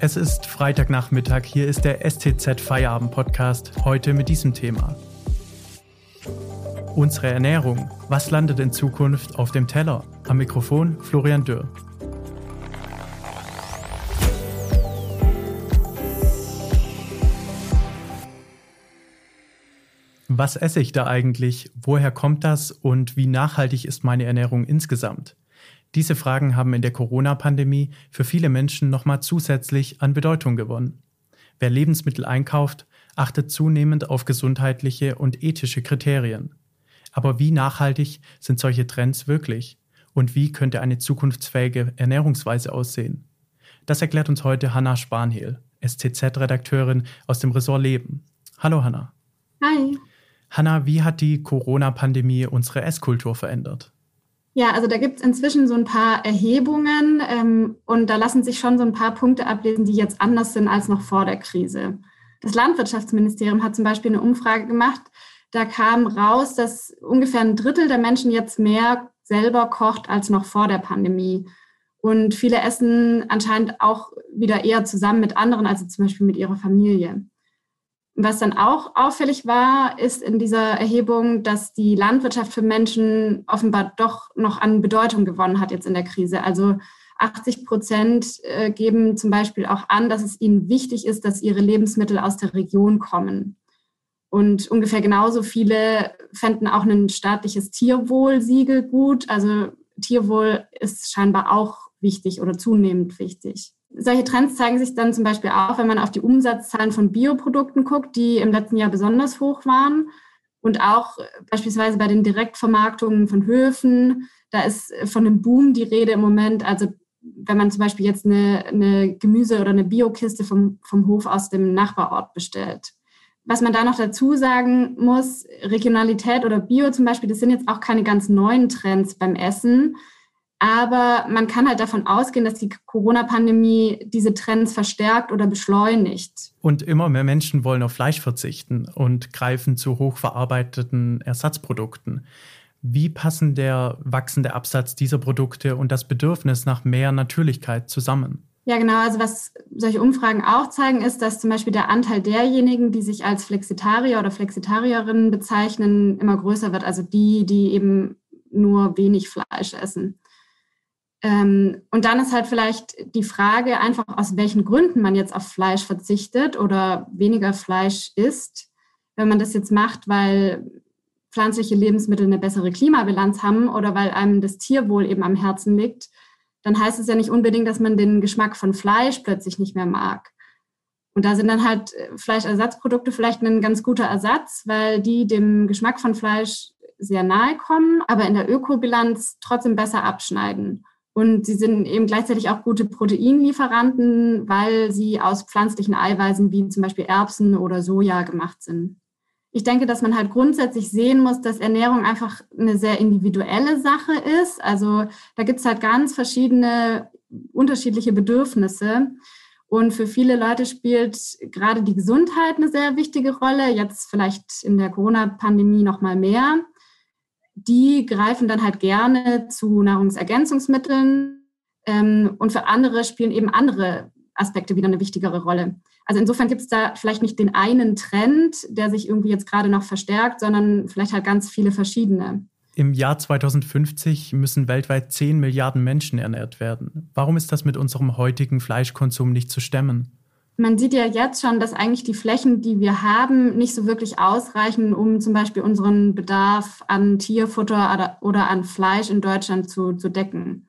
Es ist Freitagnachmittag, hier ist der STZ Feierabend Podcast, heute mit diesem Thema. Unsere Ernährung. Was landet in Zukunft auf dem Teller? Am Mikrofon Florian Dürr. Was esse ich da eigentlich? Woher kommt das? Und wie nachhaltig ist meine Ernährung insgesamt? Diese Fragen haben in der Corona-Pandemie für viele Menschen nochmal zusätzlich an Bedeutung gewonnen. Wer Lebensmittel einkauft, achtet zunehmend auf gesundheitliche und ethische Kriterien. Aber wie nachhaltig sind solche Trends wirklich? Und wie könnte eine zukunftsfähige Ernährungsweise aussehen? Das erklärt uns heute Hanna Spanhehl, STZ-Redakteurin aus dem Ressort Leben. Hallo Hanna. Hi. Hanna, wie hat die Corona-Pandemie unsere Esskultur verändert? Ja, also da gibt es inzwischen so ein paar Erhebungen ähm, und da lassen sich schon so ein paar Punkte ablesen, die jetzt anders sind als noch vor der Krise. Das Landwirtschaftsministerium hat zum Beispiel eine Umfrage gemacht. Da kam raus, dass ungefähr ein Drittel der Menschen jetzt mehr selber kocht als noch vor der Pandemie. Und viele essen anscheinend auch wieder eher zusammen mit anderen, also zum Beispiel mit ihrer Familie. Was dann auch auffällig war, ist in dieser Erhebung, dass die Landwirtschaft für Menschen offenbar doch noch an Bedeutung gewonnen hat jetzt in der Krise. Also 80 Prozent äh, geben zum Beispiel auch an, dass es ihnen wichtig ist, dass ihre Lebensmittel aus der Region kommen. Und ungefähr genauso viele fänden auch ein staatliches Tierwohlsiegel gut. Also Tierwohl ist scheinbar auch wichtig oder zunehmend wichtig. Solche Trends zeigen sich dann zum Beispiel auch, wenn man auf die Umsatzzahlen von Bioprodukten guckt, die im letzten Jahr besonders hoch waren. Und auch beispielsweise bei den Direktvermarktungen von Höfen, da ist von einem Boom die Rede im Moment. Also wenn man zum Beispiel jetzt eine, eine Gemüse- oder eine Biokiste vom, vom Hof aus dem Nachbarort bestellt. Was man da noch dazu sagen muss, Regionalität oder Bio zum Beispiel, das sind jetzt auch keine ganz neuen Trends beim Essen. Aber man kann halt davon ausgehen, dass die Corona-Pandemie diese Trends verstärkt oder beschleunigt. Und immer mehr Menschen wollen auf Fleisch verzichten und greifen zu hochverarbeiteten Ersatzprodukten. Wie passen der wachsende Absatz dieser Produkte und das Bedürfnis nach mehr Natürlichkeit zusammen? Ja, genau. Also was solche Umfragen auch zeigen, ist, dass zum Beispiel der Anteil derjenigen, die sich als Flexitarier oder Flexitarierinnen bezeichnen, immer größer wird. Also die, die eben nur wenig Fleisch essen. Ähm, und dann ist halt vielleicht die Frage einfach, aus welchen Gründen man jetzt auf Fleisch verzichtet oder weniger Fleisch isst. Wenn man das jetzt macht, weil pflanzliche Lebensmittel eine bessere Klimabilanz haben oder weil einem das Tierwohl eben am Herzen liegt, dann heißt es ja nicht unbedingt, dass man den Geschmack von Fleisch plötzlich nicht mehr mag. Und da sind dann halt äh, Fleischersatzprodukte vielleicht ein ganz guter Ersatz, weil die dem Geschmack von Fleisch sehr nahe kommen, aber in der Ökobilanz trotzdem besser abschneiden. Und sie sind eben gleichzeitig auch gute Proteinlieferanten, weil sie aus pflanzlichen Eiweißen wie zum Beispiel Erbsen oder Soja gemacht sind. Ich denke, dass man halt grundsätzlich sehen muss, dass Ernährung einfach eine sehr individuelle Sache ist. Also da gibt es halt ganz verschiedene unterschiedliche Bedürfnisse. Und für viele Leute spielt gerade die Gesundheit eine sehr wichtige Rolle, jetzt vielleicht in der Corona-Pandemie noch mal mehr die greifen dann halt gerne zu Nahrungsergänzungsmitteln ähm, und für andere spielen eben andere Aspekte wieder eine wichtigere Rolle. Also insofern gibt es da vielleicht nicht den einen Trend, der sich irgendwie jetzt gerade noch verstärkt, sondern vielleicht halt ganz viele verschiedene. Im Jahr 2050 müssen weltweit 10 Milliarden Menschen ernährt werden. Warum ist das mit unserem heutigen Fleischkonsum nicht zu stemmen? Man sieht ja jetzt schon, dass eigentlich die Flächen, die wir haben, nicht so wirklich ausreichen, um zum Beispiel unseren Bedarf an Tierfutter oder an Fleisch in Deutschland zu, zu decken.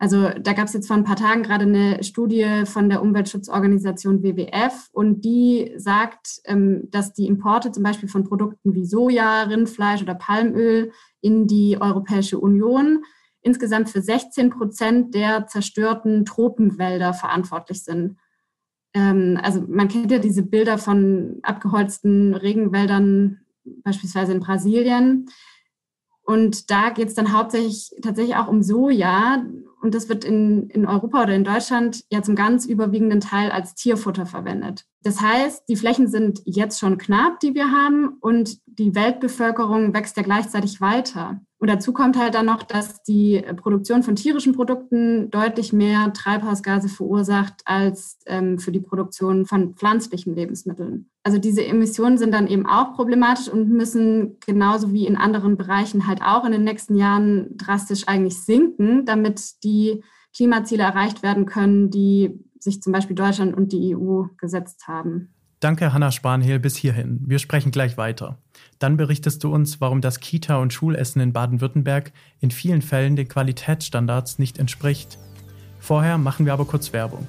Also da gab es jetzt vor ein paar Tagen gerade eine Studie von der Umweltschutzorganisation WWF und die sagt, ähm, dass die Importe zum Beispiel von Produkten wie Soja, Rindfleisch oder Palmöl in die Europäische Union insgesamt für 16 Prozent der zerstörten Tropenwälder verantwortlich sind ähm, also man kennt ja diese Bilder von abgeholzten Regenwäldern, beispielsweise in Brasilien. Und da geht es dann hauptsächlich tatsächlich auch um Soja. Und das wird in, in Europa oder in Deutschland ja zum ganz überwiegenden Teil als Tierfutter verwendet. Das heißt, die Flächen sind jetzt schon knapp, die wir haben, und die Weltbevölkerung wächst ja gleichzeitig weiter. Und dazu kommt halt dann noch, dass die Produktion von tierischen Produkten deutlich mehr Treibhausgase verursacht als ähm, für die Produktion von pflanzlichen Lebensmitteln. Also diese Emissionen sind dann eben auch problematisch und müssen genauso wie in anderen Bereichen halt auch in den nächsten Jahren drastisch eigentlich sinken, damit die Klimaziele erreicht werden können, die sich zum Beispiel Deutschland und die EU gesetzt haben. Danke, Hanna Spanhehl, bis hierhin. Wir sprechen gleich weiter. Dann berichtest du uns, warum das Kita- und Schulessen in Baden-Württemberg in vielen Fällen den Qualitätsstandards nicht entspricht. Vorher machen wir aber kurz Werbung.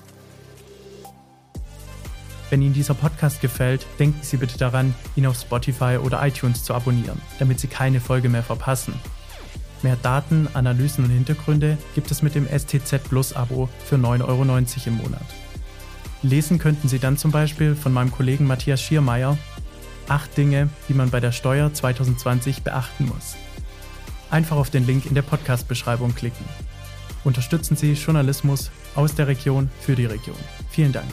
Wenn Ihnen dieser Podcast gefällt, denken Sie bitte daran, ihn auf Spotify oder iTunes zu abonnieren, damit Sie keine Folge mehr verpassen. Mehr Daten, Analysen und Hintergründe gibt es mit dem STZ Plus Abo für 9,90 Euro im Monat. Lesen könnten Sie dann zum Beispiel von meinem Kollegen Matthias Schiermeier Acht Dinge, die man bei der Steuer 2020 beachten muss. Einfach auf den Link in der Podcast-Beschreibung klicken. Unterstützen Sie Journalismus aus der Region für die Region. Vielen Dank.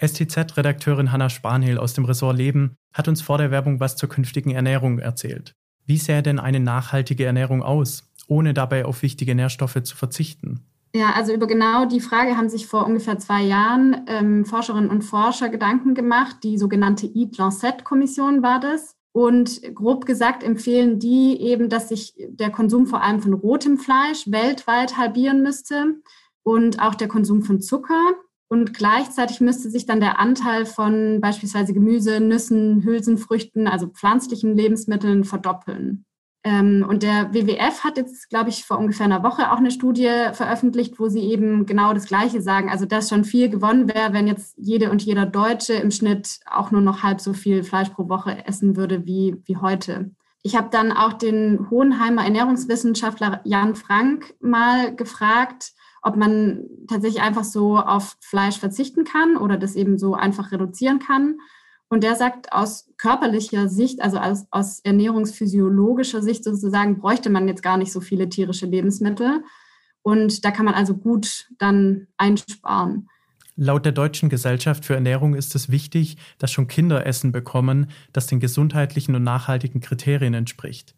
STZ-Redakteurin Hanna Spanhehl aus dem Ressort Leben hat uns vor der Werbung was zur künftigen Ernährung erzählt. Wie sähe denn eine nachhaltige Ernährung aus, ohne dabei auf wichtige Nährstoffe zu verzichten? Ja, also über genau die Frage haben sich vor ungefähr zwei Jahren ähm, Forscherinnen und Forscher Gedanken gemacht. Die sogenannte Eat Lancet Kommission war das. Und grob gesagt empfehlen die eben, dass sich der Konsum vor allem von rotem Fleisch weltweit halbieren müsste und auch der Konsum von Zucker. Und gleichzeitig müsste sich dann der Anteil von beispielsweise Gemüse, Nüssen, Hülsenfrüchten, also pflanzlichen Lebensmitteln verdoppeln. Ähm, und der WWF hat jetzt, glaube ich, vor ungefähr einer Woche auch eine Studie veröffentlicht, wo sie eben genau das Gleiche sagen. Also, dass schon viel gewonnen wäre, wenn jetzt jede und jeder Deutsche im Schnitt auch nur noch halb so viel Fleisch pro Woche essen würde wie, wie heute. Ich habe dann auch den Hohenheimer Ernährungswissenschaftler Jan Frank mal gefragt, ob man tatsächlich einfach so auf Fleisch verzichten kann oder das eben so einfach reduzieren kann. Und der sagt, aus körperlicher Sicht, also aus, aus ernährungsphysiologischer Sicht sozusagen, bräuchte man jetzt gar nicht so viele tierische Lebensmittel. Und da kann man also gut dann einsparen. Laut der Deutschen Gesellschaft für Ernährung ist es wichtig, dass schon Kinder Essen bekommen, das den gesundheitlichen und nachhaltigen Kriterien entspricht.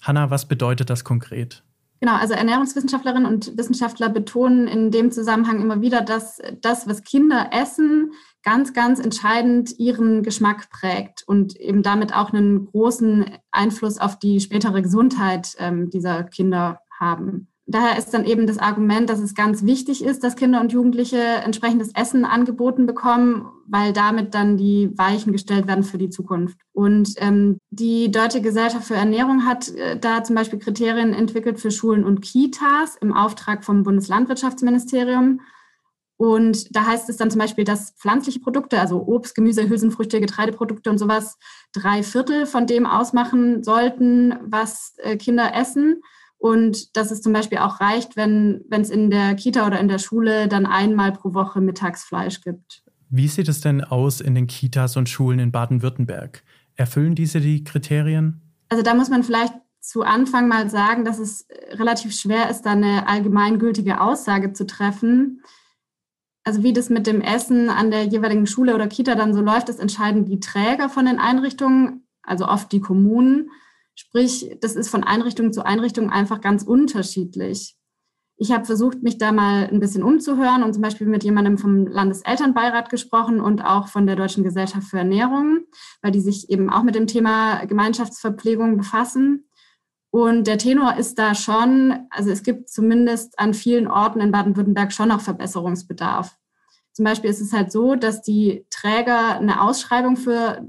Hanna, was bedeutet das konkret? Genau, also Ernährungswissenschaftlerinnen und Wissenschaftler betonen in dem Zusammenhang immer wieder, dass das, was Kinder essen, ganz, ganz entscheidend ihren Geschmack prägt und eben damit auch einen großen Einfluss auf die spätere Gesundheit ähm, dieser Kinder haben daher ist dann eben das Argument, dass es ganz wichtig ist, dass Kinder und Jugendliche entsprechendes Essen angeboten bekommen, weil damit dann die Weichen gestellt werden für die Zukunft. Und ähm, die Deutsche Gesellschaft für Ernährung hat äh, da zum Beispiel Kriterien entwickelt für Schulen und Kitas im Auftrag vom Bundeslandwirtschaftsministerium. Und da heißt es dann zum Beispiel, dass pflanzliche Produkte, also Obst, Gemüse, Hülsenfrüchte, Getreideprodukte und sowas, drei Viertel von dem ausmachen sollten, was äh, Kinder essen. Und dass es zum Beispiel auch reicht, wenn es in der Kita oder in der Schule dann einmal pro Woche Mittagsfleisch gibt. Wie sieht es denn aus in den Kitas und Schulen in Baden-Württemberg? Erfüllen diese die Kriterien? Also da muss man vielleicht zu Anfang mal sagen, dass es relativ schwer ist, da eine allgemeingültige Aussage zu treffen. Also wie das mit dem Essen an der jeweiligen Schule oder Kita dann so läuft, das entscheiden die Träger von den Einrichtungen, also oft die Kommunen. Sprich, das ist von Einrichtung zu Einrichtung einfach ganz unterschiedlich. Ich habe versucht, mich da mal ein bisschen umzuhören und zum Beispiel mit jemandem vom Landeselternbeirat gesprochen und auch von der Deutschen Gesellschaft für Ernährung, weil die sich eben auch mit dem Thema Gemeinschaftsverpflegung befassen. Und der Tenor ist da schon, also es gibt zumindest an vielen Orten in Baden-Württemberg schon noch Verbesserungsbedarf. Zum Beispiel ist es halt so, dass die Träger eine Ausschreibung für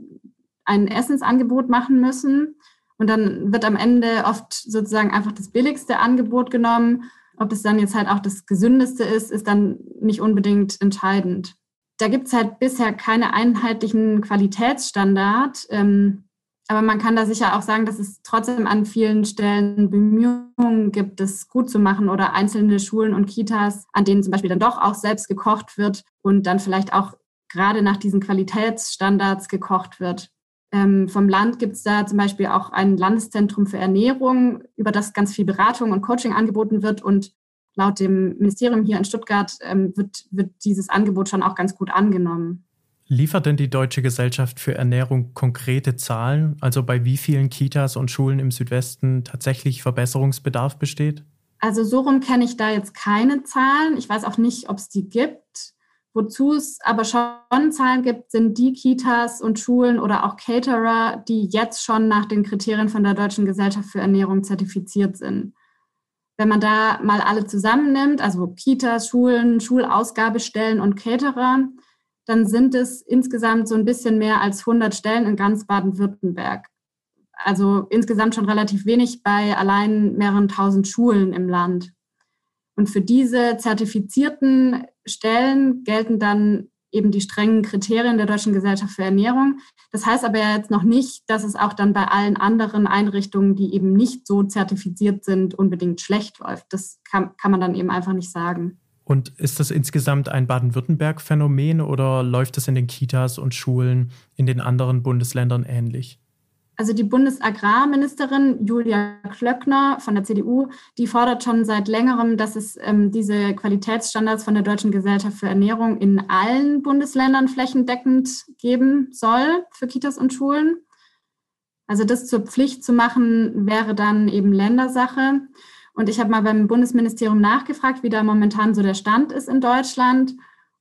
ein Essensangebot machen müssen und dann wird am Ende oft sozusagen einfach das billigste Angebot genommen. Ob es dann jetzt halt auch das gesündeste ist, ist dann nicht unbedingt entscheidend. Da gibt es halt bisher keine einheitlichen Qualitätsstandard. Ähm, aber man kann da sicher auch sagen, dass es trotzdem an vielen Stellen Bemühungen gibt, das gut zu machen oder einzelne Schulen und Kitas, an denen zum Beispiel dann doch auch selbst gekocht wird und dann vielleicht auch gerade nach diesen Qualitätsstandards gekocht wird. Ähm, vom Land gibt es da zum Beispiel auch ein Landeszentrum für Ernährung, über das ganz viel Beratung und Coaching angeboten wird. Und laut dem Ministerium hier in Stuttgart ähm, wird, wird dieses Angebot schon auch ganz gut angenommen. Liefert denn die Deutsche Gesellschaft für Ernährung konkrete Zahlen, also bei wie vielen Kitas und Schulen im Südwesten tatsächlich Verbesserungsbedarf besteht? Also so rum kenne ich da jetzt keine Zahlen. Ich weiß auch nicht, ob es die gibt. Wozu es aber schon Zahlen gibt, sind die Kitas und Schulen oder auch Caterer, die jetzt schon nach den Kriterien von der Deutschen Gesellschaft für Ernährung zertifiziert sind. Wenn man da mal alle zusammennimmt, also Kitas, Schulen, Schulausgabestellen und Caterer, dann sind es insgesamt so ein bisschen mehr als 100 Stellen in ganz Baden-Württemberg. Also insgesamt schon relativ wenig bei allein mehreren tausend Schulen im Land. Und für diese zertifizierten Stellen gelten dann eben die strengen Kriterien der Deutschen Gesellschaft für Ernährung. Das heißt aber jetzt noch nicht, dass es auch dann bei allen anderen Einrichtungen, die eben nicht so zertifiziert sind, unbedingt schlecht läuft. Das kann, kann man dann eben einfach nicht sagen. Und ist das insgesamt ein Baden-Württemberg-Phänomen oder läuft es in den Kitas und Schulen in den anderen Bundesländern ähnlich? Also die Bundesagrarministerin Julia Klöckner von der CDU, die fordert schon seit längerem, dass es ähm, diese Qualitätsstandards von der Deutschen Gesellschaft für Ernährung in allen Bundesländern flächendeckend geben soll für Kitas und Schulen. Also das zur Pflicht zu machen, wäre dann eben Ländersache. Und ich habe mal beim Bundesministerium nachgefragt, wie da momentan so der Stand ist in Deutschland.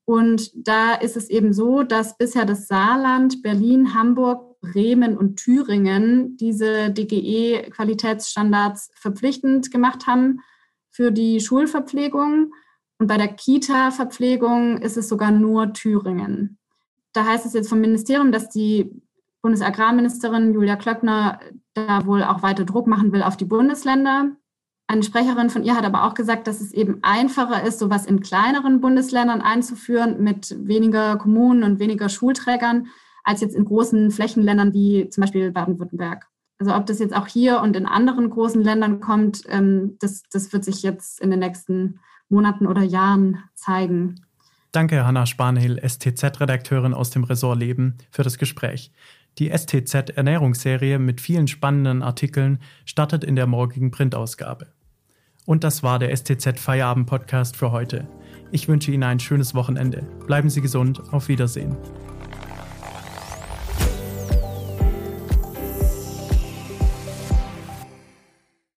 Und da ist es eben so, dass bisher das Saarland, Berlin, Hamburg, Bremen und Thüringen diese DGE-Qualitätsstandards verpflichtend gemacht haben für die Schulverpflegung. Und bei der Kita-Verpflegung ist es sogar nur Thüringen. Da heißt es jetzt vom Ministerium, dass die Bundesagrarministerin Julia Klöckner da wohl auch weiter Druck machen will auf die Bundesländer. Eine Sprecherin von ihr hat aber auch gesagt, dass es eben einfacher ist, sowas in kleineren Bundesländern einzuführen mit weniger Kommunen und weniger Schulträgern, als jetzt in großen Flächenländern wie zum Beispiel Baden-Württemberg. Also ob das jetzt auch hier und in anderen großen Ländern kommt, ähm, das, das wird sich jetzt in den nächsten Monaten oder Jahren zeigen. Danke, Hanna Spanhill, STZ-Redakteurin aus dem Ressort Leben, für das Gespräch. Die STZ-Ernährungsserie mit vielen spannenden Artikeln startet in der morgigen Printausgabe. Und das war der STZ-Feierabend-Podcast für heute. Ich wünsche Ihnen ein schönes Wochenende. Bleiben Sie gesund. Auf Wiedersehen.